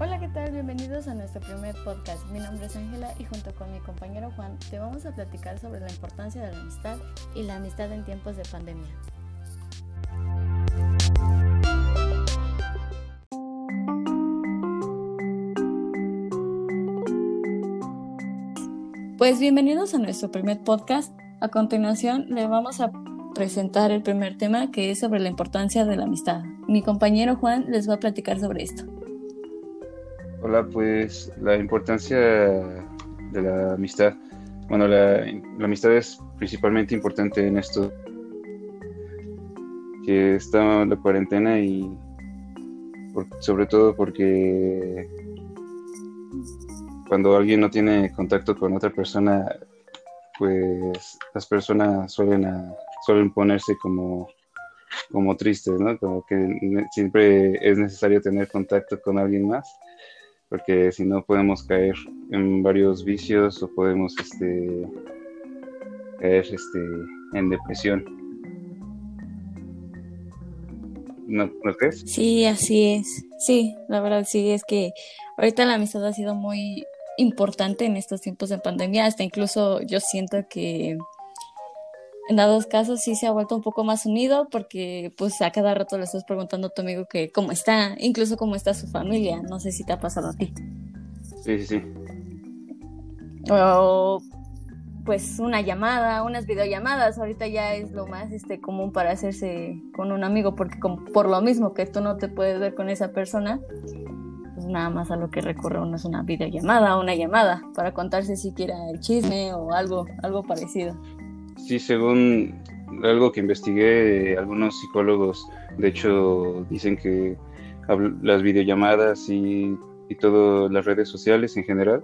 Hola, ¿qué tal? Bienvenidos a nuestro primer podcast. Mi nombre es Ángela y junto con mi compañero Juan te vamos a platicar sobre la importancia de la amistad y la amistad en tiempos de pandemia. Pues bienvenidos a nuestro primer podcast. A continuación le vamos a presentar el primer tema que es sobre la importancia de la amistad. Mi compañero Juan les va a platicar sobre esto. Hola, pues la importancia de la amistad. Bueno, la, amistad es principalmente importante en esto que está la cuarentena y sobre todo porque cuando alguien no tiene contacto con otra persona, pues las personas suelen, suelen ponerse como, como tristes, ¿no? Como que siempre es necesario tener contacto con alguien más porque si no podemos caer en varios vicios o podemos este, caer este, en depresión. ¿No, ¿No crees? Sí, así es. Sí, la verdad sí es que ahorita la amistad ha sido muy importante en estos tiempos de pandemia, hasta incluso yo siento que en dados casos sí se ha vuelto un poco más unido porque pues a cada rato le estás preguntando a tu amigo que cómo está, incluso cómo está su familia. No sé si te ha pasado a ti. Sí, sí, sí. O pues una llamada, unas videollamadas, ahorita ya es lo más este común para hacerse con un amigo porque por lo mismo que tú no te puedes ver con esa persona, pues nada más a lo que recurre uno es una videollamada una llamada para contarse siquiera el chisme o algo algo parecido. Sí, según algo que investigué, algunos psicólogos, de hecho, dicen que las videollamadas y, y todas las redes sociales en general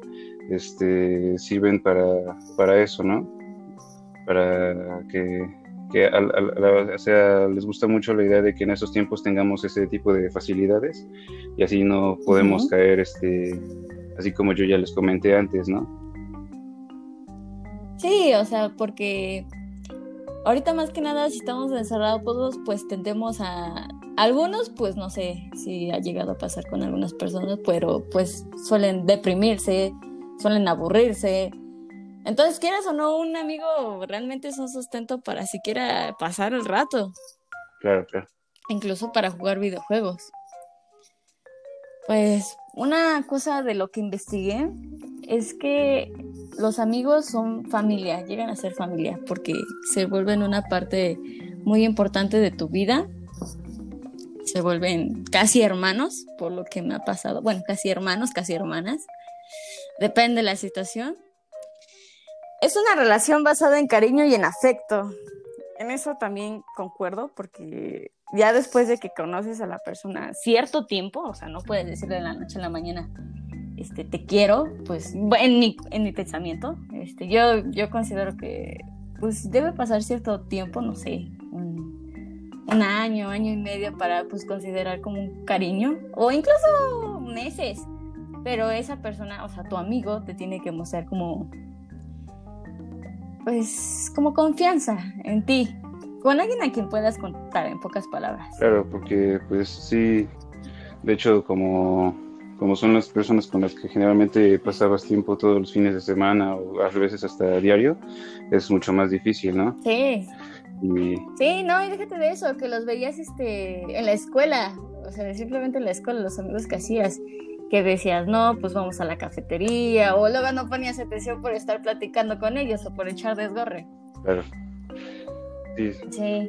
este, sirven para, para eso, ¿no? Para que, que o sea, les gusta mucho la idea de que en esos tiempos tengamos ese tipo de facilidades y así no podemos caer, este, así como yo ya les comenté antes, ¿no? Sí, o sea, porque ahorita más que nada si estamos encerrados pues tendemos a algunos pues no sé si ha llegado a pasar con algunas personas, pero pues suelen deprimirse, suelen aburrirse. Entonces, quieras o no, un amigo realmente es un sustento para siquiera pasar el rato. Claro, claro. Incluso para jugar videojuegos. Pues una cosa de lo que investigué es que los amigos son familia, llegan a ser familia, porque se vuelven una parte muy importante de tu vida. Se vuelven casi hermanos, por lo que me ha pasado. Bueno, casi hermanos, casi hermanas. Depende de la situación. Es una relación basada en cariño y en afecto. En eso también concuerdo, porque ya después de que conoces a la persona cierto tiempo, o sea, no puedes decirle de la noche a la mañana, este, te quiero, pues en mi, en mi pensamiento, este, yo, yo considero que pues debe pasar cierto tiempo, no sé, un, año, año y medio para pues considerar como un cariño o incluso meses, pero esa persona, o sea, tu amigo te tiene que mostrar como pues como confianza en ti, con alguien a quien puedas contar en pocas palabras. Claro, porque pues sí, de hecho como como son las personas con las que generalmente pasabas tiempo todos los fines de semana o a veces hasta diario, es mucho más difícil, ¿no? Sí. Sí, no, y déjate de eso, que los veías este, en la escuela, o sea, simplemente en la escuela, los amigos que hacías, que decías, no, pues vamos a la cafetería, o luego no ponías atención por estar platicando con ellos o por echar desgorre. Claro. Sí,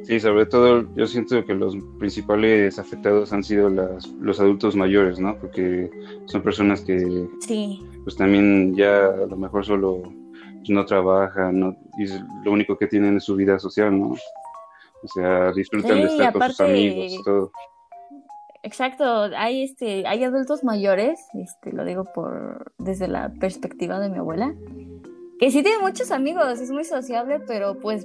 sí. sobre todo yo siento que los principales afectados han sido las, los adultos mayores, ¿no? Porque son personas que sí. pues también ya a lo mejor solo no trabajan, ¿no? y lo único que tienen es su vida social, ¿no? O sea, disfrutan de estar con sus amigos, todo. Exacto, hay este, hay adultos mayores, este, lo digo por desde la perspectiva de mi abuela, que sí tiene muchos amigos, es muy sociable, pero pues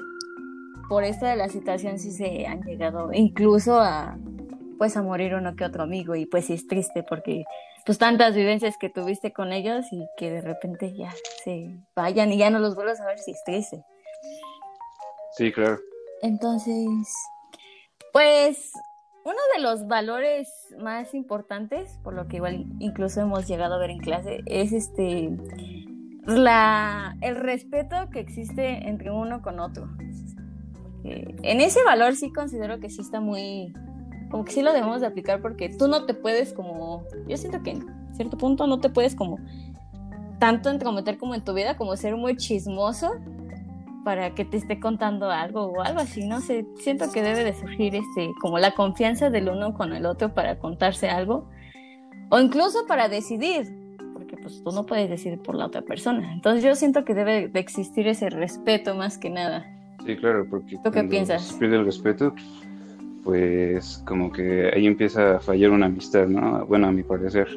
por esta de la situación sí se han llegado incluso a pues a morir uno que otro amigo y pues sí es triste porque pues tantas vivencias que tuviste con ellos y que de repente ya se vayan y ya no los vuelves a ver si es triste. Sí, claro. Entonces, pues uno de los valores más importantes, por lo que igual incluso hemos llegado a ver en clase, es este la, el respeto que existe entre uno con otro. En ese valor sí considero que sí está muy, como que sí lo debemos de aplicar porque tú no te puedes como, yo siento que en cierto punto no te puedes como tanto entrometer como en tu vida, como ser muy chismoso para que te esté contando algo o algo así, no sé, siento que debe de surgir este, como la confianza del uno con el otro para contarse algo o incluso para decidir, porque pues tú no puedes decidir por la otra persona. Entonces yo siento que debe de existir ese respeto más que nada. Sí, claro, porque ¿tú qué piensas? Se pierde el respeto, pues como que ahí empieza a fallar una amistad, ¿no? Bueno, a mi parecer,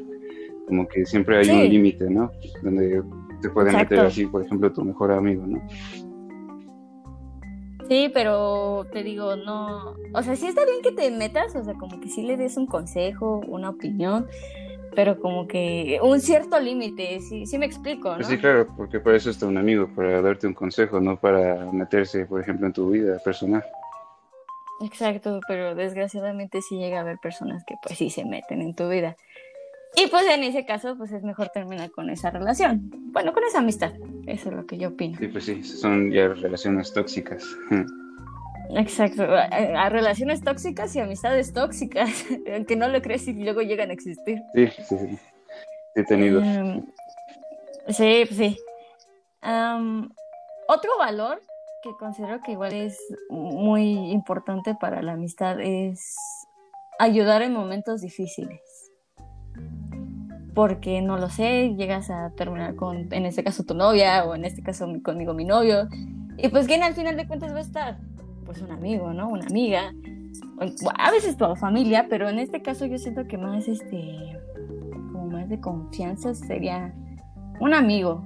como que siempre hay un límite, ¿no? Donde te pueden meter así, por ejemplo, tu mejor amigo, ¿no? Sí, pero te digo, no, o sea, sí está bien que te metas, o sea, como que sí le des un consejo, una opinión, pero como que un cierto límite, sí, sí me explico, ¿no? Sí, claro, porque para eso está un amigo, para darte un consejo, no para meterse, por ejemplo, en tu vida personal. Exacto, pero desgraciadamente sí llega a haber personas que pues sí se meten en tu vida. Y pues en ese caso, pues es mejor terminar con esa relación. Bueno, con esa amistad. Eso es lo que yo opino. Sí, pues sí, son ya relaciones tóxicas. Exacto, a, relaciones tóxicas y amistades tóxicas, aunque no lo crees y luego llegan a existir. Sí, sí, sí. He tenido. Em, sí, pues sí. otro valor que considero que igual es muy importante para la amistad es ayudar en momentos difíciles porque no lo sé, llegas a terminar con, en este caso, tu novia o en este caso conmigo mi novio. Y pues, ¿quién al final de cuentas va a estar? Pues un amigo, ¿no? Una amiga. A veces toda familia, pero en este caso yo siento que más, este, como más de confianza sería un amigo,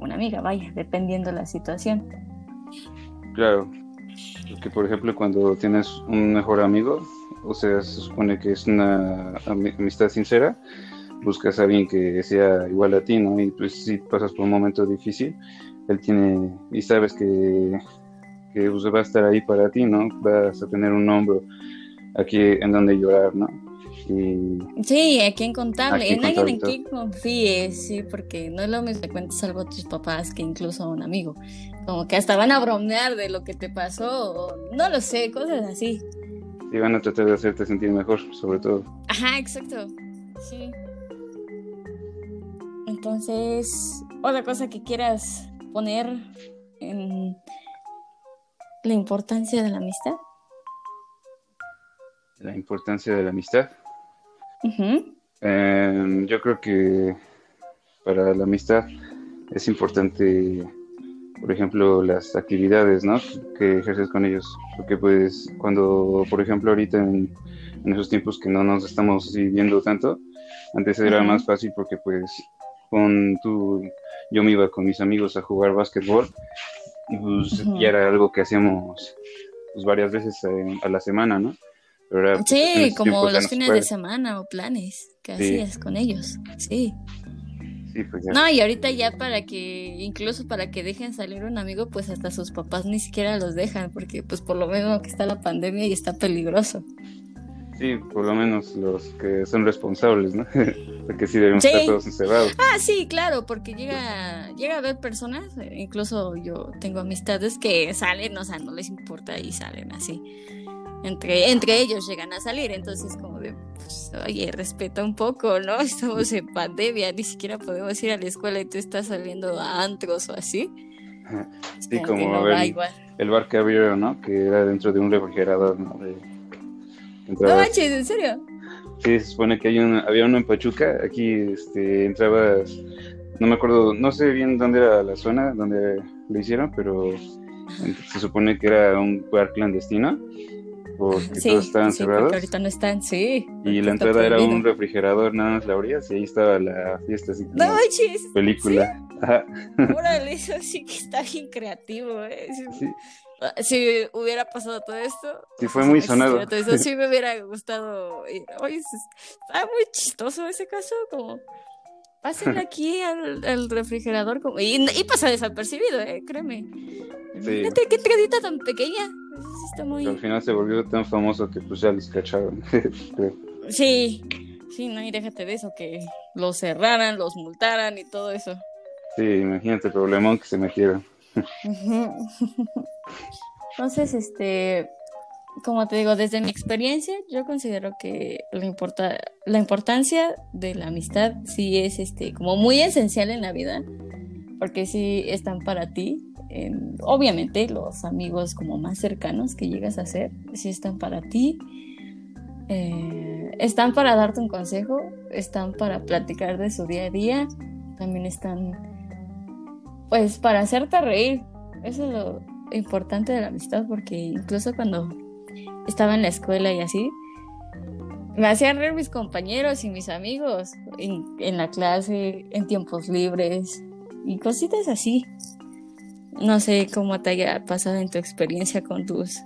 una amiga, vaya, dependiendo de la situación. Claro, porque por ejemplo cuando tienes un mejor amigo, o sea, se supone que es una amistad sincera, buscas a alguien que sea igual a ti, ¿no? Y pues si pasas por un momento difícil, él tiene, y sabes que, que pues, va a estar ahí para ti, ¿no? Vas a tener un hombro aquí en donde llorar, ¿no? Y... Sí, aquí en contable, en alguien en quien confíes, sí, porque no es lo mismo que cuentes algo a tus papás que incluso a un amigo. Como que hasta van a bromear de lo que te pasó, o no lo sé, cosas así. Y van a tratar de hacerte sentir mejor, sobre todo. Ajá, exacto. Sí. Entonces, otra cosa que quieras poner en la importancia de la amistad. La importancia de la amistad. Em, yo creo que para la amistad es importante, por ejemplo, las actividades, ¿no? Que ejerces con ellos. Porque pues cuando, por ejemplo, ahorita en, esos tiempos que no nos estamos viviendo tanto, antes era más fácil porque pues con tu, yo me iba con mis amigos a jugar básquetbol y pues ya era algo que hacíamos pues, varias veces eh, a la semana, ¿no? Pues, sí, como los fines de semana o planes que hacías con ellos, sí. Sí, pues ya. No, y ahorita ya para que, incluso para que dejen salir un amigo, pues hasta sus papás ni siquiera los dejan, porque pues por lo menos que está la pandemia y está peligroso. Sí, por lo menos los que son responsables, ¿no? porque sí debemos estar todos encerrados. Ah, sí, claro, porque llega, llega a haber personas, incluso yo tengo amistades que salen, o sea, no les importa y salen así. Entre, entre ellos llegan a salir, entonces como de, pues, oye, respeta un poco, ¿no? Estamos en pandemia, ni siquiera podemos ir a la escuela y tú estás saliendo a antros o así. Sí, como, el, bar que abrieron, ¿no? Que era dentro de un refrigerador, ¿no? No manches, ¿en serio? Sí, se supone que hay un, había uno en Pachuca, aquí este, entrabas, no me acuerdo, no sé bien dónde era la zona donde lo hicieron, pero se supone que era un bar clandestino, porque todos estaban sí, cerrados. ahorita no están, sí. Y la entrada era un refrigerador, nada más la abrías y ahí estaba la fiesta, así no película. Órale, eso sí que está bien creativo, ¿eh? Sí. Ah, si hubiera pasado todo esto. Sí, fue muy sonado. Eso sí me hubiera gustado. Oye, está muy chistoso ese caso, como. Pásenle aquí al, refrigerador como, y, y, pasa desapercibido, eh, créeme. Fíjate qué entradita tan pequeña. está muy... al final se volvió tan famoso que pues ya les cacharon. sí, sí, no, y déjate de eso, que los cerraran, los multaran y todo eso. Sí, imagínate el problemón que se metieron. Entonces, este, como te digo, desde mi experiencia, yo considero que la, importa, la importancia de la amistad sí es este, como muy esencial en la vida, porque sí están para ti. obviamente los amigos como más cercanos que llegas a ser, sí están para ti. Eh, están para darte un consejo, están para platicar de su día a día, también están pues para hacerte reír. Eso es lo importante de la amistad porque incluso cuando estaba en la escuela y así, me hacían reír mis compañeros y mis amigos en, la clase, en tiempos libres y cositas así. No sé cómo te haya pasado en tu experiencia con tus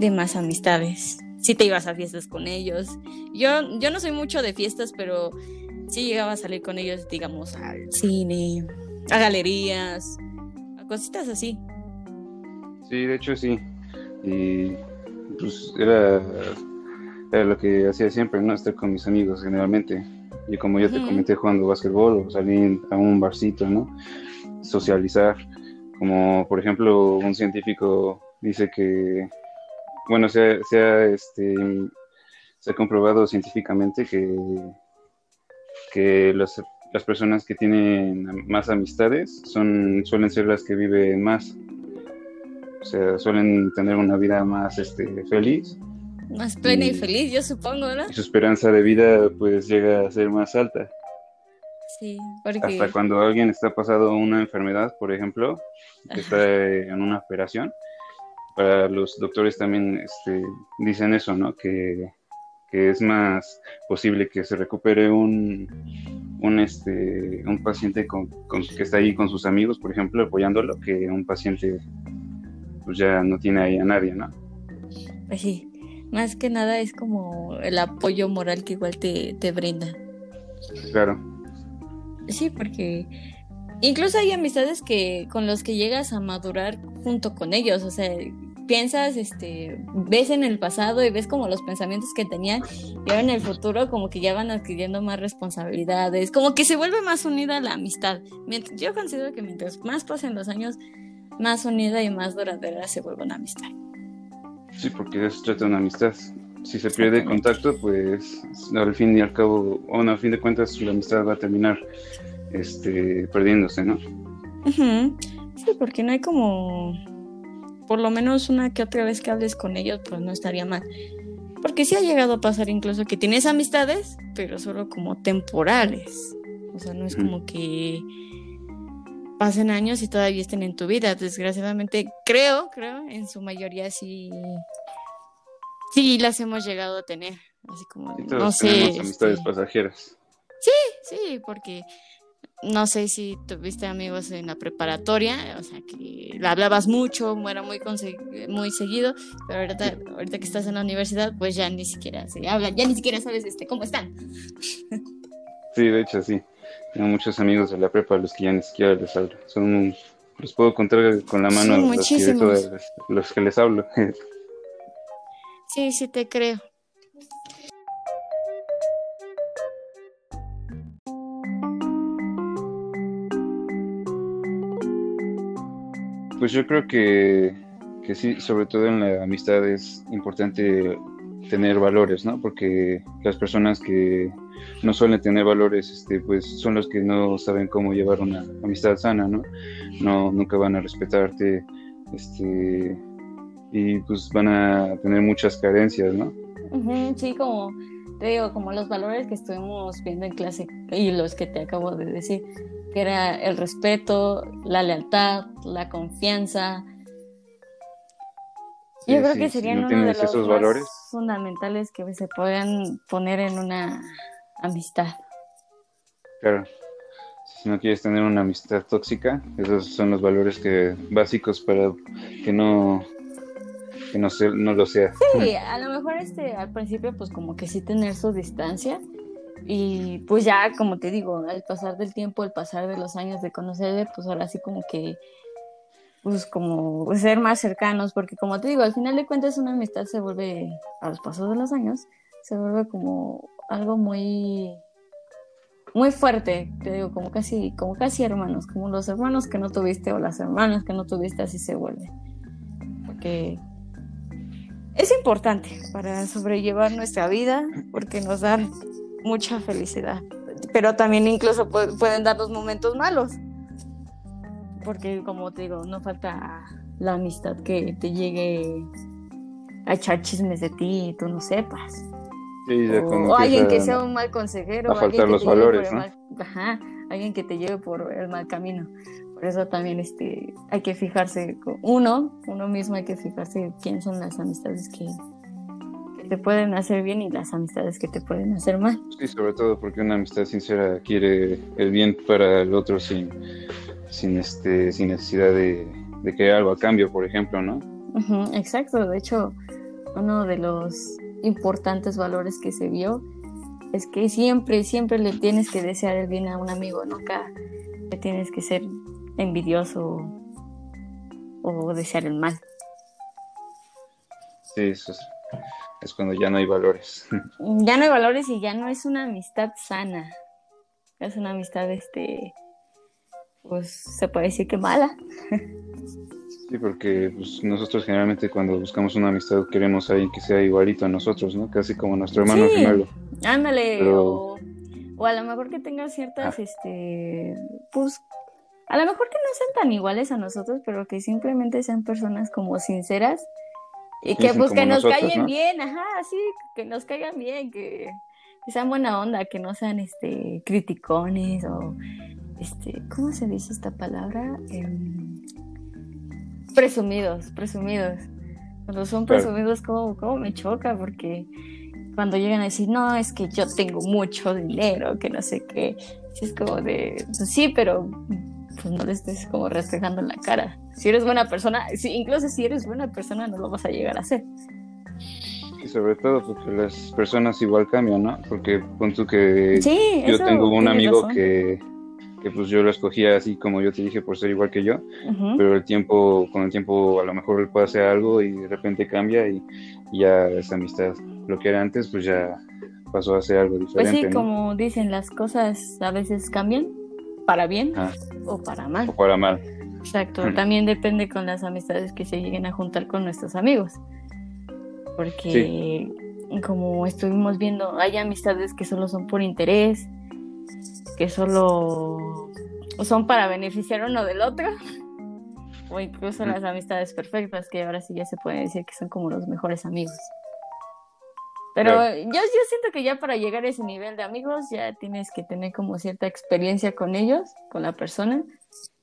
demás amistades. Si te ibas a fiestas con ellos. Yo, yo no soy mucho de fiestas, pero sí llegaba a salir con ellos, digamos, al cine, a galerías, a cositas así. Sí, de hecho sí. Y pues era, era lo que hacía siempre, ¿no? Estar con mis amigos generalmente. Y como ya te comenté jugando básquetbol o salir a un barcito, ¿no? Socializar. Como por ejemplo un científico dice que, bueno, se, se, este, se ha comprobado científicamente que, que las personas que tienen más amistades son, suelen ser las que viven más o sea, suelen tener una vida más este, feliz. Más plena y, feliz, yo supongo, ¿no? Y su esperanza de vida pues llega a ser más alta. Sí, porque... Hasta cuando alguien está pasado una enfermedad, por ejemplo, que está en una operación, para los doctores también este, dicen eso, ¿no? Que, que es más posible que se recupere un, un, este, un paciente con, con, que está ahí con sus amigos, por ejemplo, apoyándolo, que un paciente pues ya no tiene ahí a nadie, ¿no? Pues sí, más que nada es como el apoyo moral que igual te, te brinda. Claro. Sí, porque incluso hay amistades que con los que llegas a madurar junto con ellos, o sea, piensas, este, ves en el pasado y ves como los pensamientos que tenían y ahora en el futuro como que ya van adquiriendo más responsabilidades, como que se vuelve más unida la amistad. Yo considero que mientras más pasen los años, más unida y más duradera se vuelve una amistad. Sí, porque eso trata de una amistad. Si se pierde contacto, pues al fin y al cabo, o a fin de cuentas, la amistad va a terminar este, perdiéndose, ¿no? Sí, porque no hay como, por lo menos una que otra vez que hables con ellos, pues no estaría mal. Porque sí ha llegado a pasar incluso que tienes amistades, pero solo como temporales. O sea, no es como que pasen años y todavía estén en tu vida. Desgraciadamente, creo, creo, en su mayoría sí, sí las hemos llegado a tener. Así como, no sé. amistades pasajeras. Sí, sí, porque no sé si tuviste amigos en la preparatoria, o sea, que hablabas mucho, era muy, muy seguido, pero ahorita, ahorita que estás en la universidad, pues ya ni siquiera se habla, ya ni siquiera sabes este, cómo están. Sí, de hecho, sí. Tengo muchos amigos de la prepa a los que ya ni siquiera les hablo. Son, los puedo contar con la mano los, que, los que les hablo. Sí, sí te creo. Pues yo creo que, que sí, sobre todo en la amistad es importante tener valores, ¿no? Porque las personas que no suelen tener valores, este, pues son los que no saben cómo llevar una amistad sana, ¿no? No, nunca van a respetarte, este, y pues van a tener muchas carencias, ¿no? sí, como te digo, como los valores que estuvimos viendo en clase y los que te acabo de decir, que era el respeto, la lealtad, la confianza. Yo creo que serían uno de los valores? fundamentales que se puedan poner en una amistad. Claro. Si no quieres tener una amistad tóxica, esos son los valores que básicos para que no que no, se, no lo sea. Sí, a lo mejor este al principio pues como que sí tener su distancia y pues ya como te digo, al pasar del tiempo, al pasar de los años de conocerle, pues ahora sí como que pues como ser más cercanos, porque como te digo, al final de cuentas una amistad se vuelve, a los pasos de los años, se vuelve como algo muy muy fuerte, te digo, como casi, como casi hermanos, como los hermanos que no tuviste o las hermanas que no tuviste, así se vuelve. Porque es importante para sobrellevar nuestra vida, porque nos dan mucha felicidad, pero también incluso pueden dar los momentos malos, porque como te digo, no falta la amistad que te llegue a echar chismes de ti y tú no sepas o, alguien que sea un mal consejero. A faltar los valores, ¿no? Ajá, alguien que te lleve por el mal camino. Por eso también este, hay que fijarse, uno, uno mismo hay que fijarse quién son las amistades que, te pueden hacer bien y las amistades que te pueden hacer mal. Sí, sobre todo porque una amistad sincera quiere el bien para el otro sin, sin, este, sin necesidad de, de que algo a cambio, por ejemplo, ¿no? exacto, de hecho, uno de los importantes valores que se vio es que siempre, siempre le tienes que desear el bien a un amigo, nunca le tienes que ser envidioso o, desear el mal. Sí, eso es, cuando ya no hay valores. Ya no hay valores y ya no es una amistad sana. Es una amistad, este, pues se puede decir que mala. Sí, porque pues, nosotros generalmente cuando buscamos una amistad queremos a alguien que sea igualito a nosotros, ¿no? Casi como nuestro hermano gemelo. Ándale, o, a lo mejor que tenga ciertas, ah. este, pues, a lo mejor que no sean tan iguales a nosotros, pero que simplemente sean personas como sinceras y que pues que nos caigan bien, ajá, sí, que nos caigan bien, que, sean buena onda, que no sean, este, criticones o, este, ¿cómo se dice esta palabra? Eh, presumidos, presumidos. Cuando son presumidos, como, como me choca, porque cuando llegan a decir, no, es que yo tengo mucho dinero, que no sé qué, es como de, pues sí, pero pues no le estés como reflejando en la cara. Si eres buena persona, si, incluso si eres buena persona, no lo vas a llegar a hacer. Y sobre todo porque las personas igual cambian, ¿no? Porque pon tú que yo tengo un amigo que que pues yo lo escogía así como yo te dije por ser igual que yo, pero el tiempo, con el tiempo a lo mejor él puede hacer algo y de repente cambia y, ya esa amistad, lo que era antes, pues ya pasó a ser algo diferente. Pues sí, como dicen, las cosas a veces cambian para bien o para mal. O para mal. Exacto, también depende con las amistades que se lleguen a juntar con nuestros amigos. Porque como estuvimos viendo, hay amistades que solo son por interés, que solo son para beneficiar uno del otro, o incluso las amistades perfectas, que ahora sí ya se puede decir que son como los mejores amigos. Pero yo, yo siento que ya para llegar a ese nivel de amigos ya tienes que tener como cierta experiencia con ellos, con la persona,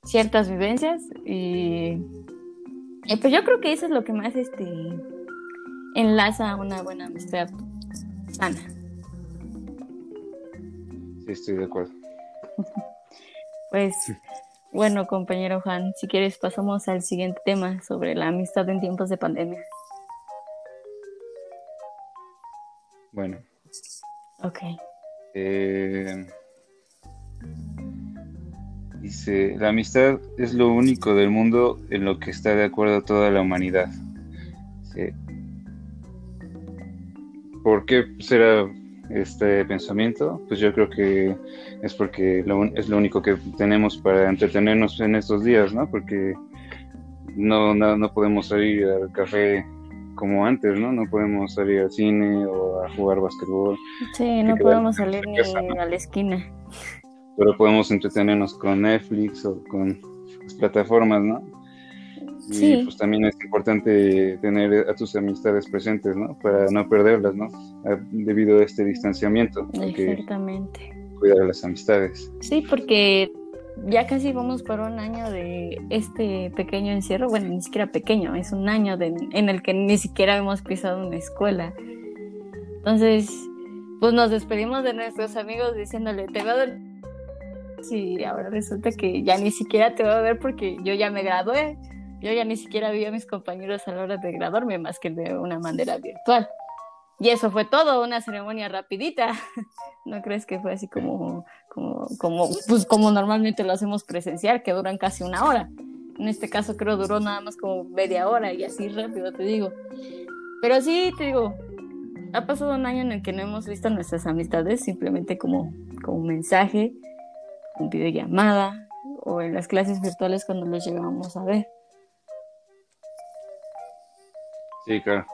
ciertas vivencias y, pues yo creo que eso es lo que más este enlaza una buena amistad sana. Sí, estoy de acuerdo. Pues bueno, compañero Juan, si quieres pasamos al siguiente tema sobre la amistad en tiempos de pandemia. Bueno. Ok. Eh, dice, la amistad es lo único del mundo en lo que está de acuerdo toda la humanidad. ¿Por qué será este pensamiento, pues yo creo que es porque es lo único que tenemos para entretenernos en estos días, ¿no? Porque no, no, podemos salir al café como antes, ¿no? No podemos salir al cine o a jugar básquetbol. Sí, no podemos salir ni a la esquina. Pero podemos entretenernos con Netflix o con las plataformas, ¿no? Y pues también es importante tener a tus amistades presentes, ¿no? Para no perderlas, ¿no? Debido a este distanciamiento. Exactamente. Cuidar las amistades. Sí, porque ya casi vamos por un año de este pequeño encierro, bueno, ni siquiera pequeño, es un año en el que ni siquiera hemos pisado una escuela. Entonces, pues nos despedimos de nuestros amigos diciéndole, te veo Sí, ahora resulta que ya ni siquiera te voy a ver porque yo ya me gradué. Yo ya ni siquiera vi a mis compañeros a la hora de graduarme más que de una manera virtual. Y eso fue todo, una ceremonia rapidita. ¿No crees que fue así como, como, como, pues como normalmente lo hacemos presencial, que duran casi una hora? En este caso creo duró nada más como media hora y así rápido te digo. Pero sí, te digo, ha pasado un año en el que no hemos visto nuestras amistades, simplemente como, como un mensaje, un videollamada o en las clases virtuales cuando los llegábamos a ver. Sí, claro.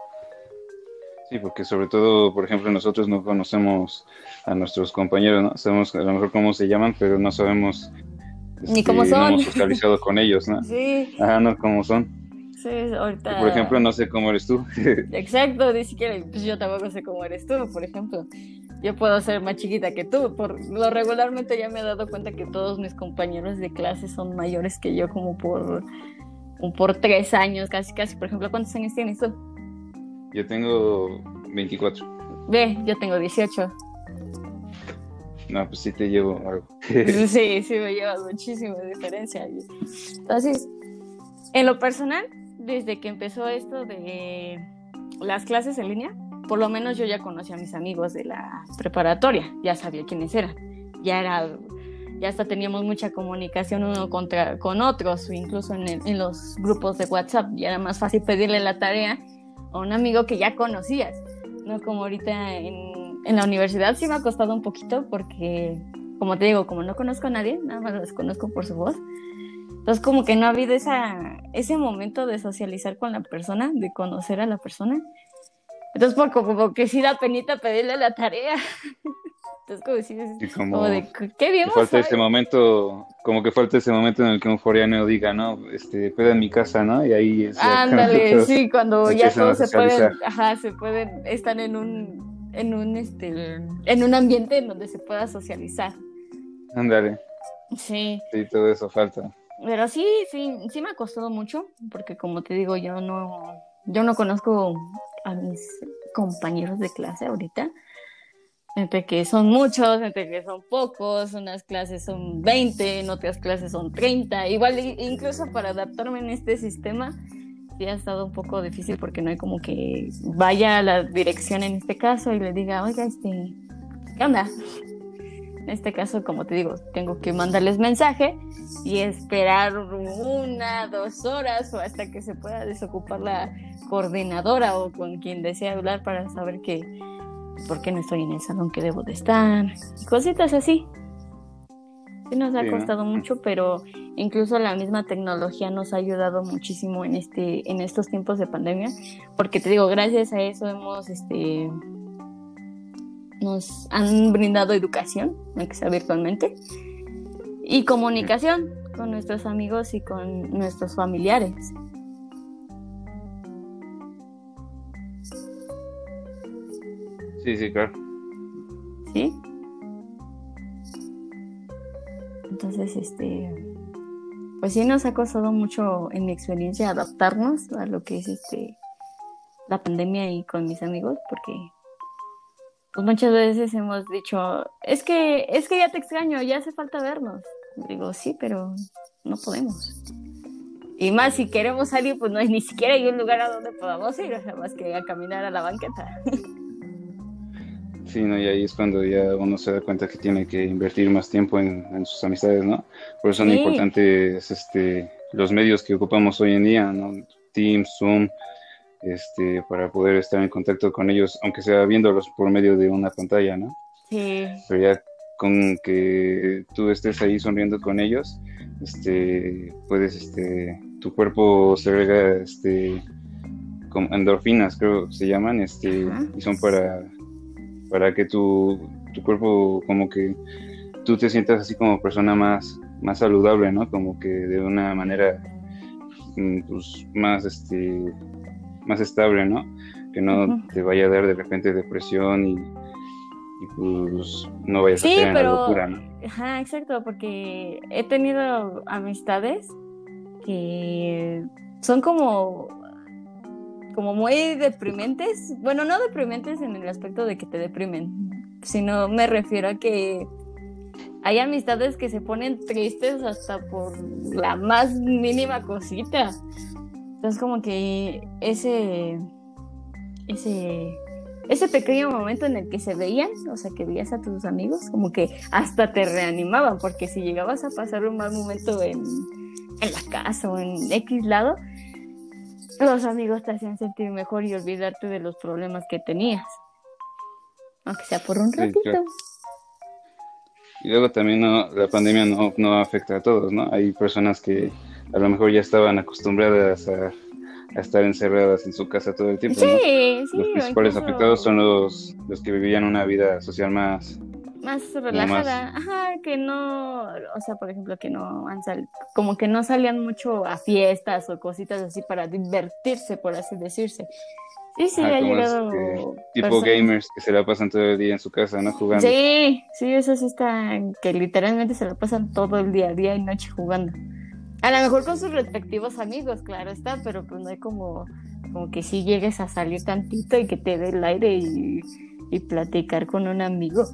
Sí, porque sobre todo, por ejemplo, nosotros no conocemos a nuestros compañeros, ¿no? Sabemos a lo mejor cómo se llaman, pero no sabemos ni cómo son. No hemos socializado con ellos, ¿no? Sí. Ajá, no cómo son. Sí, ahorita. por ejemplo, no sé cómo eres tú. Exacto, ni siquiera, pues yo tampoco sé cómo eres tú, por ejemplo. Yo puedo ser más chiquita que tú. Por lo regularmente ya me he dado cuenta que todos mis compañeros de clase son mayores que yo, como por, por tres años, casi, casi. Por ejemplo, ¿cuántos años tienes tú? Yo tengo 24. Ve, yo tengo 18. No, pues sí te llevo algo. sí, sí me llevas muchísima diferencia. Entonces, en lo personal, desde que empezó esto de las clases en línea, por lo menos yo ya conocí a mis amigos de la preparatoria, ya sabía quiénes eran. Ya era ya hasta teníamos mucha comunicación uno contra con otros, incluso en, en los grupos de WhatsApp, ya era más fácil pedirle la tarea a un amigo que ya conocías, no como ahorita en en la universidad sí me ha costado un poquito porque, como te digo, como no conozco a nadie, nada más los conozco por su voz. Entonces como que no ha habido esa, ese momento de socializar con la persona, de conocer a la persona. Entonces por como que sí da penita pedirle la tarea. Entonces como, si, como, de, ¿qué bien falta ese momento, como que falta ese momento en el que un foreano diga, no, este, peda en mi casa, ¿no? Y ahí es Ándale, sí, cuando ya todos se pueden, ajá, se pueden, están en un en un este en un ambiente en donde se pueda socializar. Ándale. Sí. Sí, todo eso falta. Pero sí, sí, sí me ha costado mucho, porque como te digo, yo no, yo no conozco a mis compañeros de clase ahorita. Entre que son muchos, entre que son pocos, unas clases son 20, en otras clases son 30. Igual, incluso para adaptarme en este sistema, ha estado un poco difícil porque no hay como que vaya a la dirección en este caso y le diga, oiga, este, ¿qué onda? En este caso, como te digo, tengo que mandarles mensaje y esperar una, dos horas o hasta que se pueda desocupar la coordinadora o con quien desea hablar para saber que por qué no estoy en el salón que debo de estar. Cositas así. Sí nos ha costado mucho, pero incluso la misma tecnología nos ha ayudado muchísimo en este en estos tiempos de pandemia, porque te digo, gracias a eso hemos este nos han brindado educación, aunque sea virtualmente, y comunicación con nuestros amigos y con nuestros familiares. Sí, sí, claro. ¿Sí? Entonces, este, pues sí nos ha costado mucho, en mi experiencia, adaptarnos a lo que es este la pandemia y con mis amigos, porque pues muchas veces hemos dicho, es que, es que ya te extraño, ya hace falta vernos. Digo, sí, pero no podemos. Y más si queremos salir, pues no hay ni siquiera un lugar a donde podamos ir, o más que a caminar a la banqueta. Sí, ¿no? y ahí es cuando ya uno se da cuenta que tiene que invertir más tiempo en, sus amistades, ¿no? Por eso son importantes este, los medios que ocupamos hoy en día, ¿no? Teams, Zoom, este, para poder estar en contacto con ellos, aunque sea viéndolos por medio de una pantalla, ¿no? Sí. Pero ya con que tú estés ahí sonriendo con ellos, este, puedes, este, tu cuerpo se rega, este, con endorfinas, creo que se llaman, este, y son para para que tu, tu cuerpo como que tú te sientas así como persona más, más saludable, ¿no? Como que de una manera mm, pues, más, este, más estable, ¿no? Que no te vaya a dar de repente depresión y, pues no vayas a caer en la locura, ¿no? Ajá, exacto, porque he tenido amistades que son como como muy deprimentes. Bueno, no deprimentes en el aspecto de que te deprimen, sino me refiero a que hay amistades que se ponen tristes hasta por la más mínima cosita. Entonces como que ese ese ese pequeño momento en el que se veían, o sea, que veías a tus amigos, como que hasta te reanimaban, porque si llegabas a pasar un mal momento en en la casa o en X lado, los amigos te hacían sentir mejor y olvidarte de los problemas que tenías. Aunque sea por un ratito. Y luego también la pandemia no, no afecta a todos, ¿no? Hay personas que a lo mejor ya estaban acostumbradas a, estar encerradas en su casa todo el tiempo. Sí, sí. Los principales afectados son los, los que vivían una vida social más, más relajada, ajá, que no, o sea, por ejemplo, que no han sal, como que no salían mucho a fiestas o cositas así para divertirse, por así decirse. Sí, sí, ha llegado. tipo gamers que se la pasan todo el día en su casa, ¿no? Jugando. Sí, sí, eso sí está, que literalmente se la pasan todo el día, día y noche jugando. A lo mejor con sus respectivos amigos, claro está, pero pues no hay como, como que si llegues a salir tantito y que te dé el aire y, y platicar con un amigo.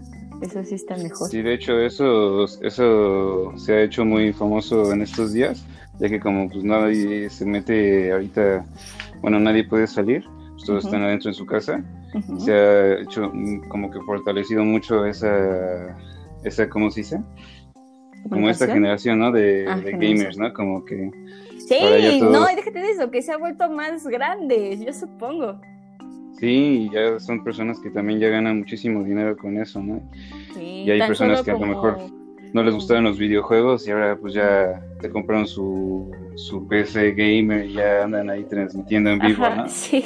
Eso sí está mejor. Sí, de hecho, eso, eso se ha hecho muy famoso en estos días, ya que como pues nadie se mete ahorita, bueno, nadie puede salir, pues, todos están adentro en su casa, se ha hecho como que fortalecido mucho esa, esa ¿cómo se dice? Como esta generación, ¿no? De, ah, gamers, ¿no? Como que... Sí, no, déjate de eso, que se ha vuelto más grande, yo supongo. Sí, ya son personas que también ya ganan muchísimo dinero con eso, ¿no? Sí, y hay personas que a lo mejor no les gustaban los videojuegos y ahora pues ya te compraron su, su PC gamer y ya andan ahí transmitiendo en vivo, ¿no? Sí,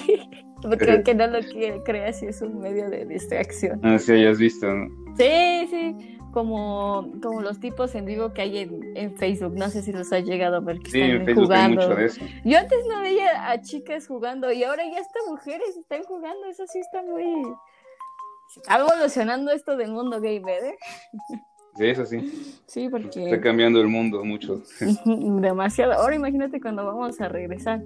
porque que no lo quiere, crea si es un medio de distracción. Ah, sí, hayas visto, ¿no? Sí, sí como, como los tipos en vivo que hay en, Facebook. No sé si los ha llegado a ver que sí, están en jugando. mucho de eso. Yo antes no veía a chicas jugando y ahora ya hasta mujeres están jugando. Eso sí está muy. Está evolucionando esto del mundo gamer, ¿eh? Sí, eso sí. Sí, porque. Está cambiando el mundo mucho. Demasiado. Ahora imagínate cuando vamos a regresar.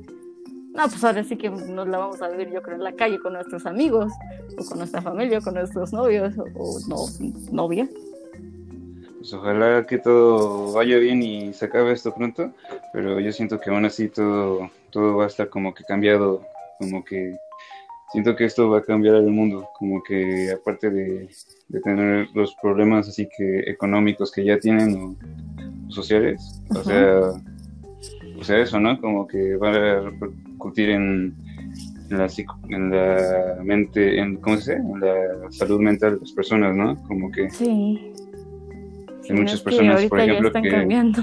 No, pues ahora sí que nos la vamos a vivir, yo creo, en la calle con nuestros amigos, o con nuestra familia, o con nuestros novios, o, no, novia. Pues ojalá que todo vaya bien y se acabe esto pronto, pero yo siento que aún así todo, todo va a estar como que cambiado, como que siento que esto va a cambiar el mundo, como que aparte de, tener los problemas así que económicos que ya tienen o, sociales, o sea, o sea eso, ¿no? Como que va a repercutir en, en la, en la mente, en, ¿cómo se dice? En la salud mental de las personas, ¿no? Como que... Sí hay muchas personas, por ejemplo, que...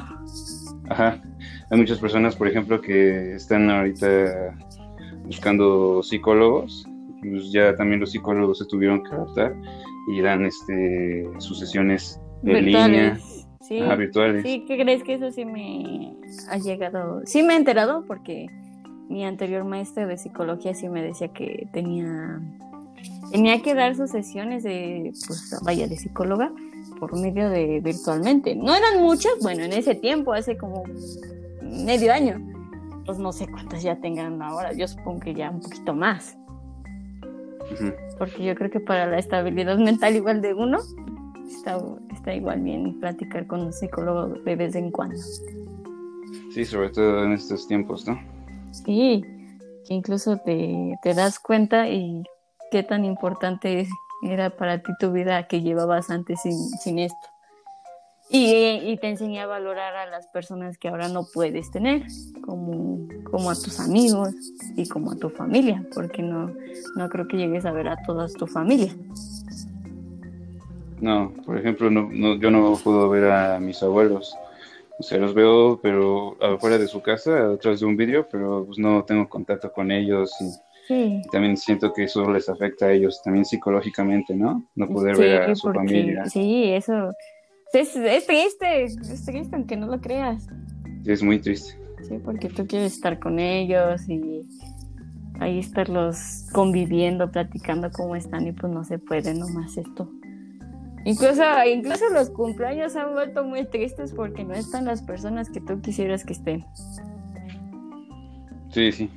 Ajá. Hay muchas personas, por ejemplo, que están ahorita buscando psicólogos. Pues ya también los psicólogos se tuvieron que adaptar y dan este sus sesiones en línea. Sí, virtuales. Sí, ¿qué crees que eso sí me ha llegado? Sí me he enterado porque mi anterior maestro de psicología sí me decía que tenía tenía que dar sus sesiones de pues vaya de psicóloga por medio de virtualmente. No eran muchas, bueno, en ese tiempo, hace como medio año. Pues no sé cuántas ya tengan ahora, yo supongo que ya un poquito más. Porque yo creo que para la estabilidad mental igual de uno, está, está igual bien platicar con un psicólogo de vez en cuando. Sí, sobre todo en estos tiempos, ¿no? Sí, que incluso te, te das cuenta y qué tan importante es era para ti tu vida que llevabas antes sin, esto. Y, te enseñé a valorar a las personas que ahora no puedes tener, como, como a tus amigos y como a tu familia, porque no, no creo que llegues a ver a toda tu familia. No, por ejemplo, no, yo no puedo ver a mis abuelos. O sea, los veo, pero afuera de su casa, a través de un vídeo, pero pues no tengo contacto con ellos. Y también siento que eso les afecta a ellos también psicológicamente, ¿no? No poder ver a su familia. Sí, eso es, triste, es triste aunque no lo creas. Es muy triste. Sí, porque tú quieres estar con ellos y ahí estarlos conviviendo, platicando cómo están y pues no se puede nomás esto. Incluso, incluso los cumpleaños han vuelto muy tristes porque no están las personas que tú quisieras que estén. Sí, sí.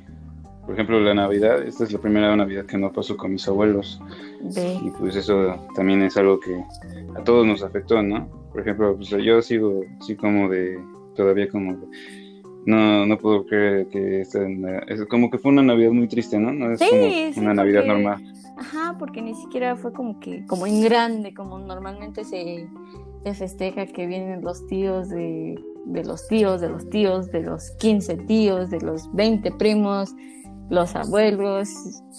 Por ejemplo, la Navidad, esta es la primera Navidad que no paso con mis abuelos. Y pues eso también es algo que a todos nos afectó, ¿no? Por ejemplo, pues yo sigo así como de, todavía como no, no puedo creer que esta, es como que fue una Navidad muy triste, ¿no? No es como una Navidad normal. Ajá, porque ni siquiera fue como que, como en grande, como normalmente se, se festeja que vienen los tíos de de los tíos, de los tíos, de los 15 tíos, de los 20 primos, los abuelos,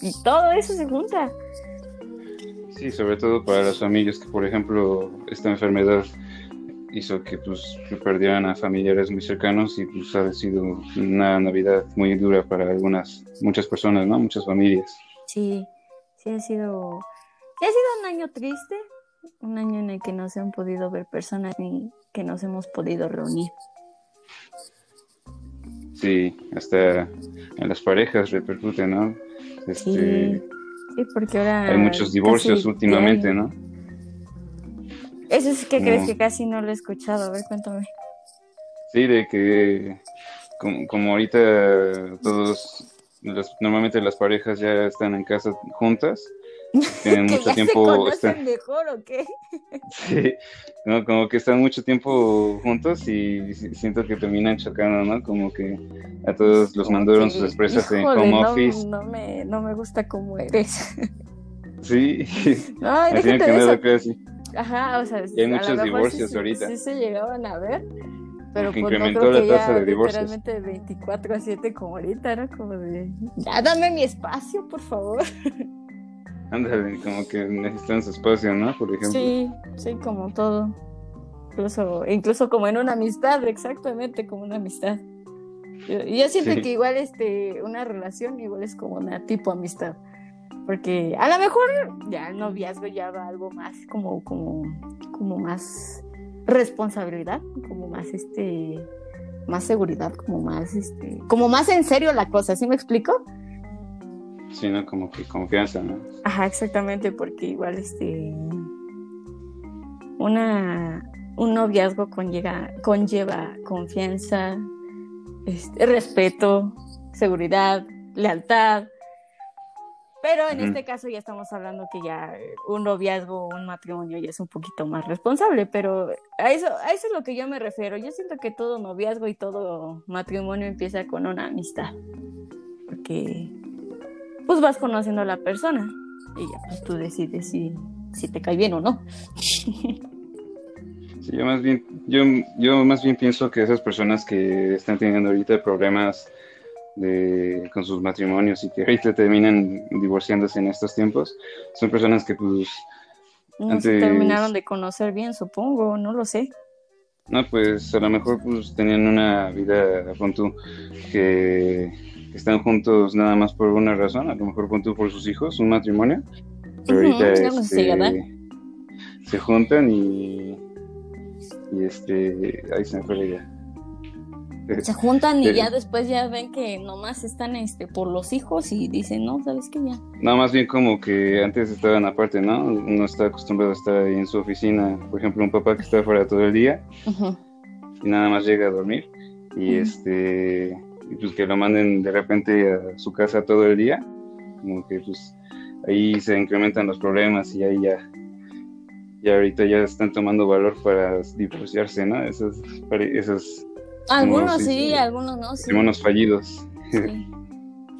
y todo eso se junta. Sí, sobre todo para las familias que, por ejemplo, esta enfermedad hizo que pues perdieran a familiares muy cercanos y pues ha sido una Navidad muy dura para algunas, muchas personas, ¿no? Muchas familias. Sí, sí ha sido, sí ha sido un año triste, un año en el que no se han podido ver personas ni que nos hemos podido reunir. Sí, hasta en las parejas repercute, ¿no? Este, sí, porque ahora... Hay muchos divorcios últimamente, ¿no? Eso es que crees que casi no lo he escuchado, a ver, cuéntame. Sí, de que como, ahorita todos, normalmente las parejas ya están en casa juntas, tienen mucho tiempo. Se están... mejor o qué? sí, como que están mucho tiempo juntos y siento que terminan chocando, ¿no? Como que a todos los mandaron sus expresas en home office. No me, no me gusta cómo eres. sí, Ay, déjate que de eso. Casi. Ajá, o sea, y hay muchos divorcios ahorita. Sí, se llegaban a ver, pero pues incrementó no creo que la tasa de divorcios. Literalmente 24 a 7 como ahorita, era como de, ya dame mi espacio, por favor. Ándale, como que necesitan su espacio, ¿no? Por ejemplo. Sí, sí, como todo. Incluso, incluso como en una amistad, exactamente como una amistad. Yo, yo siento que igual este, una relación igual es como una tipo amistad. Porque a lo mejor ya el noviazgo ya va algo más como, como, como más responsabilidad, como más este, más seguridad, como más este, como más en serio la cosa, ¿sí me explico? Sí, ¿no? Como que confianza, ¿no? Ajá, exactamente, porque igual este una un noviazgo conlleva, conlleva confianza, este, respeto, seguridad, lealtad, pero en este caso ya estamos hablando que ya un noviazgo o un matrimonio ya es un poquito más responsable, pero a eso, a eso es lo que yo me refiero. Yo siento que todo noviazgo y todo matrimonio empieza con una amistad. Porque pues vas conociendo a la persona y ya pues tú decides si, si te cae bien o no. Sí, yo más bien, yo, yo más bien pienso que esas personas que están teniendo ahorita problemas de, con sus matrimonios y que ahorita terminan divorciándose en estos tiempos, son personas que pues... No antes... terminaron de conocer bien, supongo, no lo sé. No, pues a lo mejor pues tenían una vida, con tú, que, están juntos nada más por una razón, a lo mejor tú por sus hijos, un matrimonio, pero ahorita este, se juntan y, y este, ahí se me fue ya se juntan y ya después ya ven que nomás están este por los hijos y dicen, no, sabes que ya. No, más bien como que antes estaban aparte, ¿no? Uno está acostumbrado a estar ahí en su oficina, por ejemplo, un papá que está fuera todo el día y nada más llega a dormir y este, y pues que lo manden de repente a su casa todo el día, como que pues ahí se incrementan los problemas y ahí ya ya ahorita ya están tomando valor para divorciarse, ¿no? Esas, esas algunos sí, algunos no. Sí. Unos fallidos. Sí.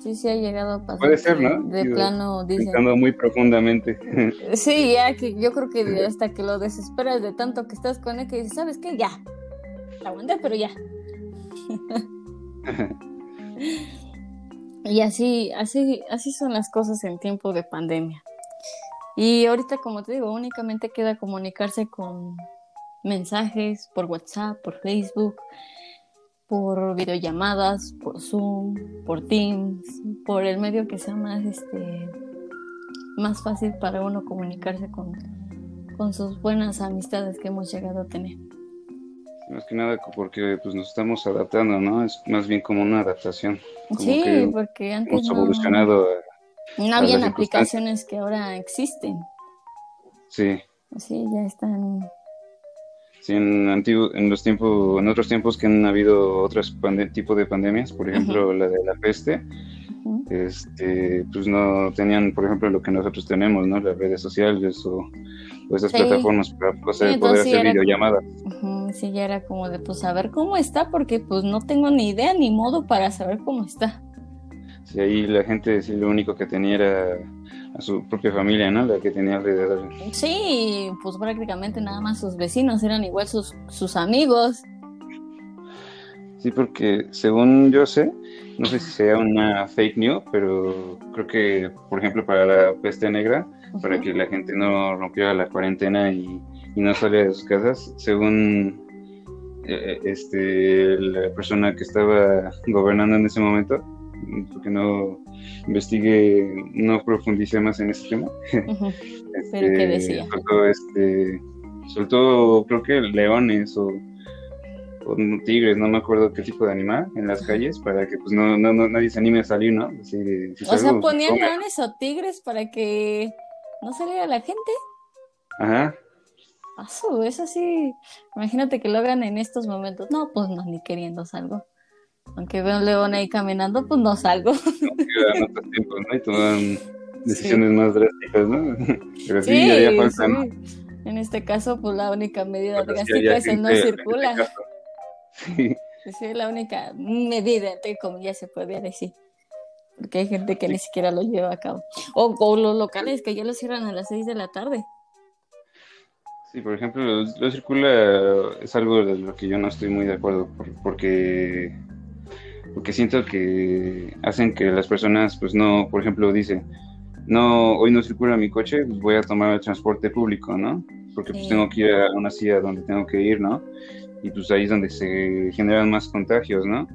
sí, sí ha llegado a pasar. Puede ser, ¿no? De plano, dicen. muy profundamente. Sí, ya que yo creo que hasta que lo desesperas de tanto que estás con él que dices, ¿sabes qué? Ya. Aguanté, pero ya. y así, así, así son las cosas en tiempo de pandemia. Y ahorita, como te digo, únicamente queda comunicarse con mensajes por WhatsApp, por Facebook por videollamadas, por Zoom, por Teams, por el medio que sea más este más fácil para uno comunicarse con, con sus buenas amistades que hemos llegado a tener. Más que nada porque pues nos estamos adaptando, ¿no? Es más bien como una adaptación. sí, porque antes hemos evolucionado no habían aplicaciones que ahora existen. Sí. Sí, ya están en, antiguo, en los tiempos, en otros tiempos que han habido otros tipos de pandemias, por ejemplo la de la peste, este, pues no tenían, por ejemplo, lo que nosotros tenemos, ¿no? Las redes sociales o, esas plataformas para poder, hacer videollamadas. sí, ya era como de, pues, saber cómo está, porque pues no tengo ni idea ni modo para saber cómo está. Sí, ahí la gente, sí, lo único que tenía era a su propia familia, ¿no? La que tenía alrededor. Sí, pues prácticamente nada más sus vecinos eran igual sus, sus amigos. Sí, porque según yo sé, no sé si sea una fake news, pero creo que, por ejemplo, para la peste negra, para que la gente no rompiera la cuarentena y, no saliera de sus casas, según eh, este la persona que estaba gobernando en ese momento, porque no investigue, no profundice más en ese tema. ¿Pero qué decía? Este, soltó, creo que leones o, tigres, no me acuerdo qué tipo de animal, en las calles para que pues no, no, nadie se anime a salir, ¿no? o sea, ponían leones o tigres para que no saliera la gente. Ajá. Eso, es así. Imagínate que lo hagan en estos momentos. No, pues no, ni queriendo salgo. Aunque veo un león ahí caminando, pues no salgo. No, otros tiempos, ¿no? Y toman decisiones más drásticas, ¿no? Pero sí, sí haría falta, En este caso, pues la única medida drástica es el no circula. Sí. Sí, la única medida, entre comillas, se podría decir. Porque hay gente que ni siquiera lo lleva a cabo. O, o los locales que ya lo cierran a las 6 de la tarde. Sí, por ejemplo, lo, circula es algo de lo que yo no estoy muy de acuerdo, porque porque siento que hacen que las personas, pues no, por ejemplo, dicen, no, hoy no circula mi coche, pues voy a tomar el transporte público, ¿no? Porque pues tengo que ir a una ciudad donde tengo que ir, ¿no? Y pues ahí es donde se generan más contagios, ¿no?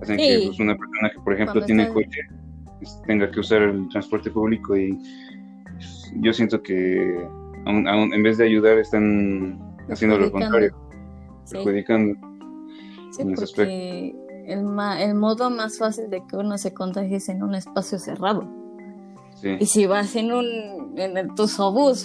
Hacen que pues, una persona que, por ejemplo, tiene coche pues, tenga que usar el transporte público y pues, yo siento que en vez de ayudar están haciendo lo contrario, perjudicando. Sí, porque el, el modo más fácil de que uno se contagie es en un espacio cerrado. Y si vas en un en el bus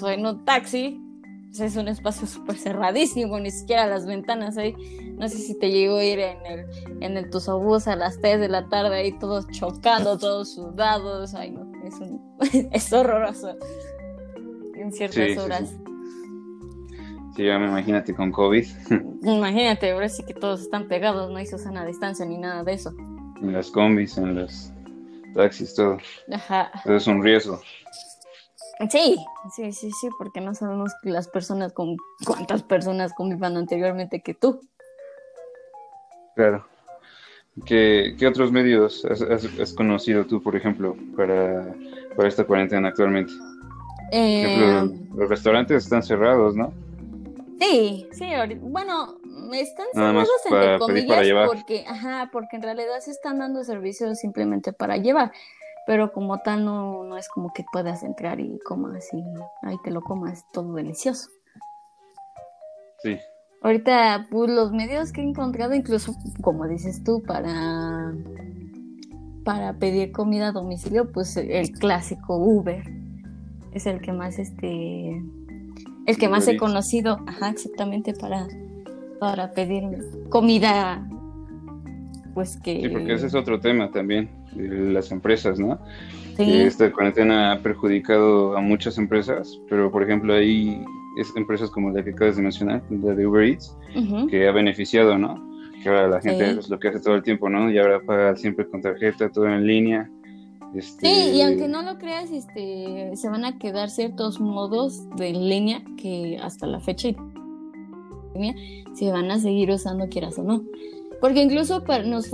o en un taxi, pues es un espacio súper cerradísimo, ni siquiera las ventanas ahí. No sé si te llegó a ir en el, en el bus a las 3 de la tarde ahí todos chocando, todos sudados. Ay, no, es, un, es horroroso en ciertas horas. Sí, ya me imagínate con COVID. Imagínate, ahora sí que todos están pegados, no hay sana distancia ni nada de eso. En las combis, en los taxis, todo. Ajá. Eso es un riesgo. Sí, sí, sí, sí, porque no sabemos las personas con cuántas personas convivan anteriormente que tú. Claro. ¿Qué, qué otros medios has, conocido tú, por ejemplo, para, para esta cuarentena actualmente? Eh, los restaurantes están cerrados, ¿no? Sí, sí, bueno, están cerrados entre comillas porque, ajá, porque en realidad se están dando servicios simplemente para llevar, pero como tal no, no es como que puedas entrar y comas y ahí te lo comas todo delicioso. Sí. Ahorita, pues los medios que he encontrado, incluso como dices tú, para, para pedir comida a domicilio, pues el clásico Uber es el que más este el que más he conocido, ajá, exactamente para, para pedir comida, pues que... Sí, porque ese es otro tema también, las empresas, ¿no? Sí. Esta cuarentena ha perjudicado a muchas empresas, pero por ejemplo hay empresas como la que acabas de mencionar, la de Uber Eats, que ha beneficiado, ¿no? Que ahora la gente es lo que hace todo el tiempo, ¿no? Y ahora paga siempre con tarjeta, todo en línea. Sí, y este, aunque no lo creas, este, se van a quedar ciertos modos de línea que hasta la fecha se van a seguir usando quieras o no. Porque incluso nos,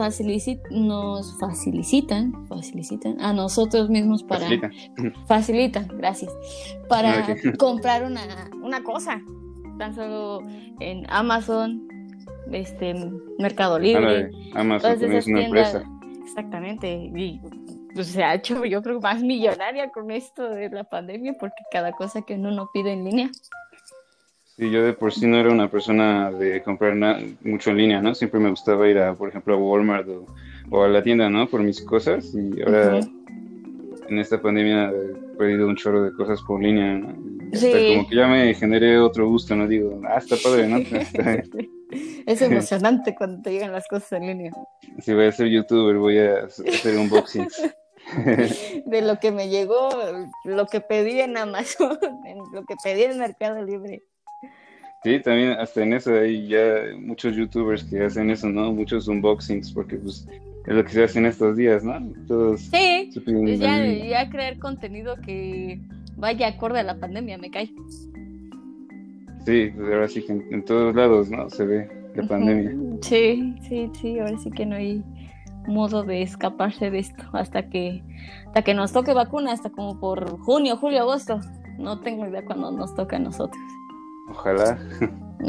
nos facilitan, facilitan a nosotros mismos para... Facilitan, gracias. Para comprar una, una cosa. Tan solo en Amazon, este, Mercado Libre. Amazon es una empresa. Exactamente. Y pues, se ha hecho yo creo más millonaria con esto de la pandemia porque cada cosa que uno no pide en línea. Sí, yo de por sí no era una persona de comprar mucho en línea, ¿no? Siempre me gustaba ir a, por ejemplo, a Walmart o, a la tienda, ¿no? Por mis cosas y ahora en esta pandemia he pedido un chorro de cosas por línea, ¿no? Sí. como que ya me generé otro gusto, ¿no? Digo, ah, está padre, ¿no? es emocionante cuando te llegan las cosas en línea. Si voy a ser youtuber, voy a hacer unboxings. de lo que me llegó, lo que pedí en Amazon, lo que pedí en Mercado Libre. Sí, también hasta en eso hay ya muchos youtubers que hacen eso, ¿no? Muchos unboxings, porque pues es lo que se hace en estos días, ¿no? Todos sí, pues ya, ya crear contenido que vaya acorde a la pandemia, me cae. Sí, pues ahora sí que en, todos lados, ¿no? Se ve pandemia. Sí, sí, sí, ahora sí que no hay modo de escaparse de esto hasta que hasta que nos toque vacuna, hasta como por junio, julio, agosto. No tengo idea cuándo nos toca a nosotros. Ojalá.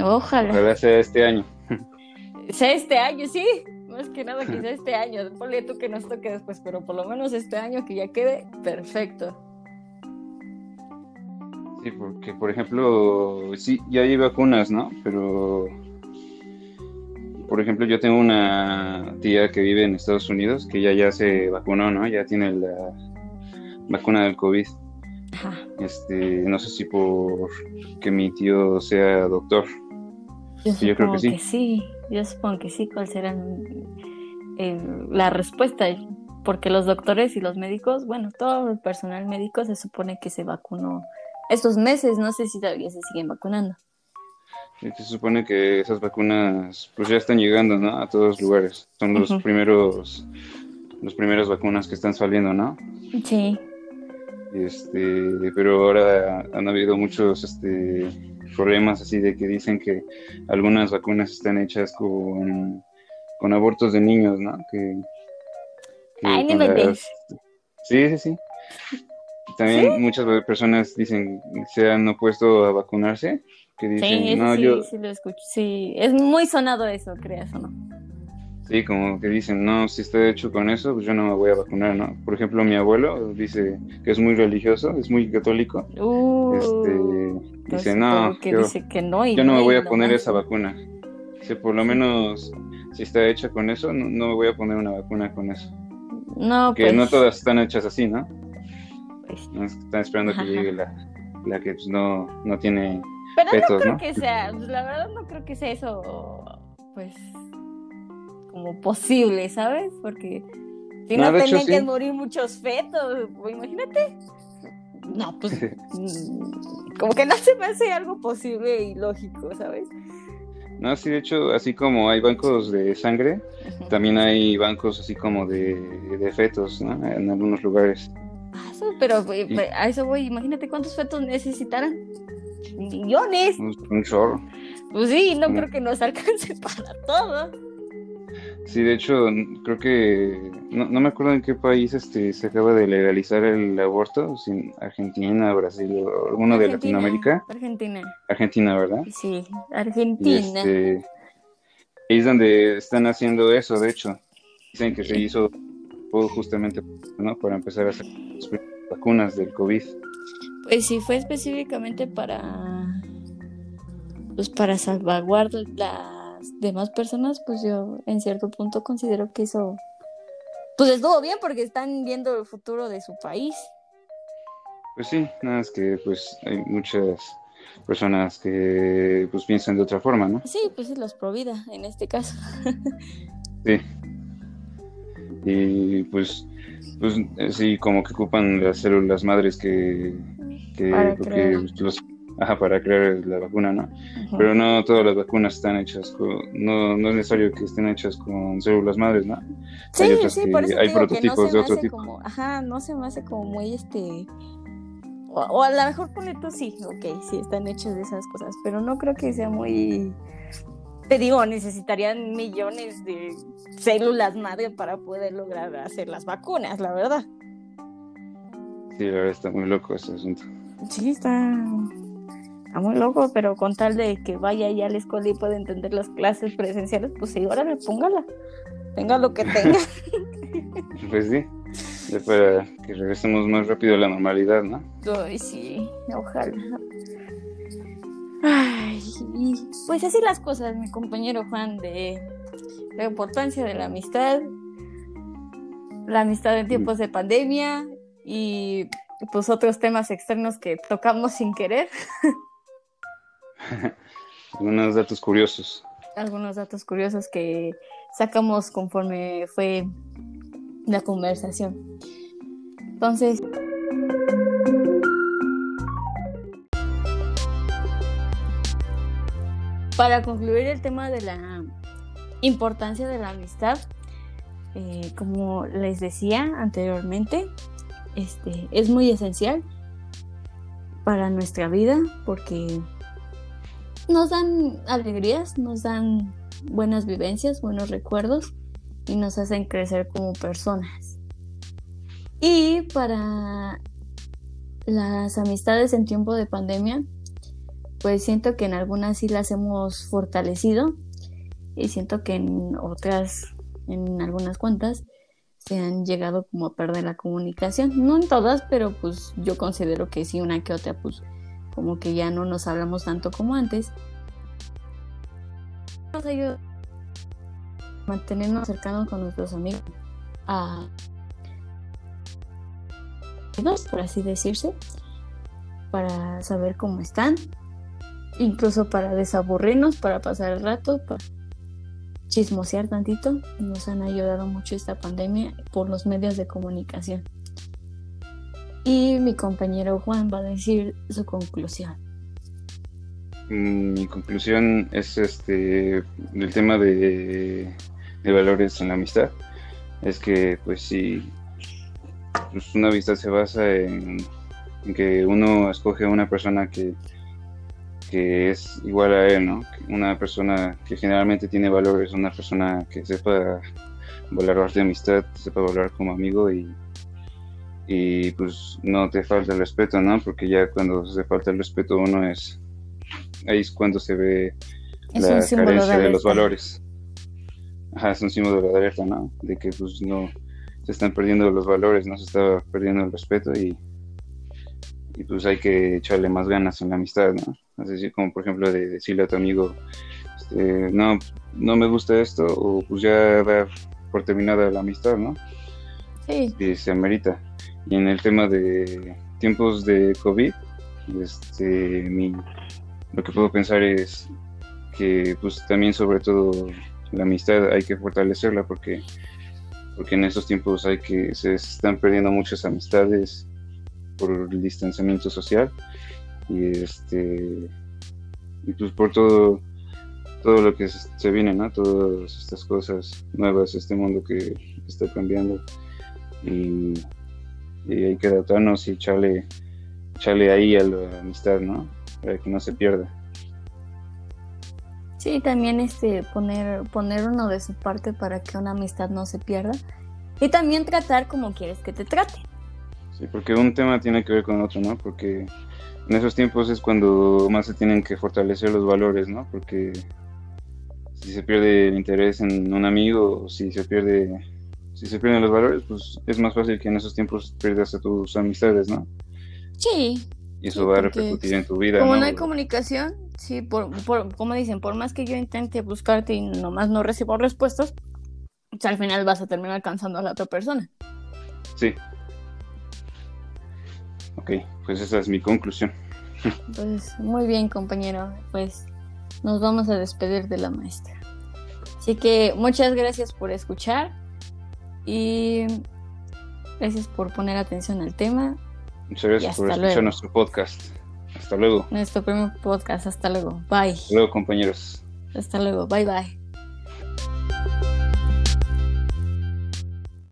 Ojalá. Ojalá sea este año. Sea este año, sí. Más que nada que sea este año. Ponle tú que nos toque después, pero por lo menos este año que ya quede perfecto. Sí, porque por ejemplo, sí, ya hay vacunas, ¿no? Pero, por ejemplo, yo tengo una tía que vive en Estados Unidos que ya ya se vacunó, ¿no? Ya tiene la vacuna del COVID. Ajá. Este, no sé si por que mi tío sea doctor. Yo, yo creo supongo que sí. que sí. Yo supongo que sí. ¿Cuál será eh, la respuesta? Porque los doctores y los médicos, bueno, todo el personal médico se supone que se vacunó estos meses. No sé si todavía se siguen vacunando. Y Se supone que esas vacunas pues ya están llegando, ¿no? A todos los lugares. Son los primeros, los primeras vacunas que están saliendo, ¿no? Sí. Este, pero ahora han habido muchos este, problemas así de que dicen que algunas vacunas están hechas con, con abortos de niños, ¿no? Que, que Ay, me las-. Sí, sí, sí. También muchas personas dicen se han opuesto a vacunarse, que dicen, Sí, no, sí, yo, sí lo escucho. Sí, es muy sonado eso, creas o no. sí, como que dicen, no, si está hecho con eso, pues yo no me voy a vacunar, ¿no? Por ejemplo, mi abuelo dice que es muy religioso, es muy católico, Uh, este, entonces, dice, no, que yo, dice que no y yo no me voy a poner esa vacuna. Dice, por lo menos, si está hecha con eso, no, no me voy a poner una vacuna con eso. No, Que pues, no todas están hechas así, ¿no? pues, No Están esperando que llegue la, la que pues, no, no tiene Pero no creo ¿no? que sea, pues, la verdad no creo que sea eso, pues, como posible, ¿sabes? Porque si no, No, de hecho, tenían que sí. morir muchos fetos, pues, imagínate. No, pues, mm, como que no se me hace algo posible y lógico, ¿sabes? No, sí, de hecho, así como hay bancos de sangre, también hay bancos así como de, de fetos, ¿no? En algunos lugares. Ah, eso, pero Y- pues, a eso voy, imagínate cuántos fetos necesitarán. Millones. Un, chorro. Pues sí, no creo que nos alcance para todo. Sí, de hecho, creo que no, no me acuerdo en qué país este se acaba de legalizar el aborto, sin Argentina, Brasil o alguno de Argentina, Latinoamérica. Argentina. Argentina, ¿verdad? Sí, Argentina. este, es donde están haciendo eso, de hecho. Dicen que se hizo justamente ¿no? para empezar a hacer las vacunas del COVID. Pues sí, fue específicamente para. Pues para salvaguardar las demás personas, pues yo en cierto punto considero que eso. Pues estuvo bien porque están viendo el futuro de su país. Pues sí, nada más que pues hay muchas personas que pues piensan de otra forma, ¿no? Sí, pues es los pro vida en este caso. Sí. Y pues, pues sí, como que ocupan las células madres que, que Para porque crear. los, ajá, para crear la vacuna, ¿no? Pero no todas las vacunas están hechas con, no, no es necesario que estén hechas con células madres, ¿no? Sí, hay otras sí, que- por eso te hay que no prototipos se de me otro hace tipo. como, ajá, no se me hace como muy este, o, o a lo mejor ponle tú sí, ok, sí están hechos de esas cosas, pero no creo que sea muy, te digo, necesitarían millones de células madre para poder lograr hacer las vacunas, la verdad. Sí, la verdad está muy loco ese asunto. Sí, está, está muy loco, pero con tal de que vaya ya a la escuela y pueda entender las clases presenciales, pues sí, órale, póngala, tenga lo que tenga. Pues sí, ya para que regresemos más rápido a la normalidad, ¿no? Ay, sí, ojalá. Ay, pues así las cosas, mi compañero Juan, de la importancia de la amistad, la amistad en tiempos de pandemia y pues otros temas externos que tocamos sin querer, Algunos datos curiosos. algunos datos curiosos que sacamos conforme fue la conversación. Entonces, para concluir el tema de la importancia de la amistad, eh, como les decía anteriormente, este, es muy esencial para nuestra vida porque nos dan alegrías, nos dan buenas vivencias, buenos recuerdos y nos hacen crecer como personas. Y para las amistades en tiempo de pandemia, pues siento que en algunas sí las hemos fortalecido y siento que en otras, en algunas cuantas, se han llegado como a perder la comunicación. No en todas, pero pues yo considero que sí, una que otra, pues como que ya no nos hablamos tanto como antes. Nos ayuda mantenernos cercanos con nuestros amigos, a por así decirse, para saber cómo están, incluso para desaburrirnos, para pasar el rato, para chismosear tantito. Nos han ayudado mucho esta pandemia por los medios de comunicación. Y mi compañero Juan va a decir su conclusión. Mi conclusión es este el tema de, valores en la amistad. Es que pues si pues, una amistad se basa en que uno escoge a una persona que que es igual a él, ¿no? Una persona que generalmente tiene valores, una persona que sepa valorar de amistad, sepa valorar como amigo y, y pues no te falta el respeto, ¿no? Porque ya cuando se falta el respeto uno es, ahí es cuando se ve la carencia de, los valores. Ajá, es un símbolo de alerta, ¿no? De que pues no se están perdiendo los valores, no se está perdiendo el respeto y, y pues hay que echarle más ganas en la amistad, ¿no? Es decir, como por ejemplo de decirle a tu amigo, este, no, no me gusta esto, o pues ya dar por terminada la amistad, ¿no? Sí. Y se amerita. Y en el tema de tiempos de COVID, este, mi, lo que puedo pensar es que pues también sobre todo la amistad hay que fortalecerla porque porque en estos tiempos hay que se están perdiendo muchas amistades por el distanciamiento social y este y pues por todo todo lo que se viene no todas estas cosas nuevas este mundo que está cambiando. Y, hay que adaptarnos y echarle echarle ahí a la amistad no para que no se pierda. Sí también este poner poner uno de su parte para que una amistad no se pierda. Y también tratar como quieres que te trate. Sí porque un tema tiene que ver con otro no porque en esos tiempos es cuando más se tienen que fortalecer los valores, ¿no? Porque si se pierde el interés en un amigo, si se pierde, si se pierden los valores, pues es más fácil que en esos tiempos pierdas a tus amistades, ¿no? Sí. Y eso va a repercutir en tu vida. Como ¿no? hay comunicación, sí, por, como dicen, por más que yo intente buscarte y nomás no recibo respuestas, pues al final vas a terminar alcanzando a la otra persona. Sí, Ok, pues esa es mi conclusión. Pues muy bien, compañero. Pues nos vamos a despedir de la maestra. Así que muchas gracias por escuchar y gracias por poner atención al tema. Muchas gracias por escuchar nuestro podcast. Hasta luego. Nuestro primer podcast. Hasta luego. Bye. Hasta luego, compañeros. Hasta luego. Bye, bye.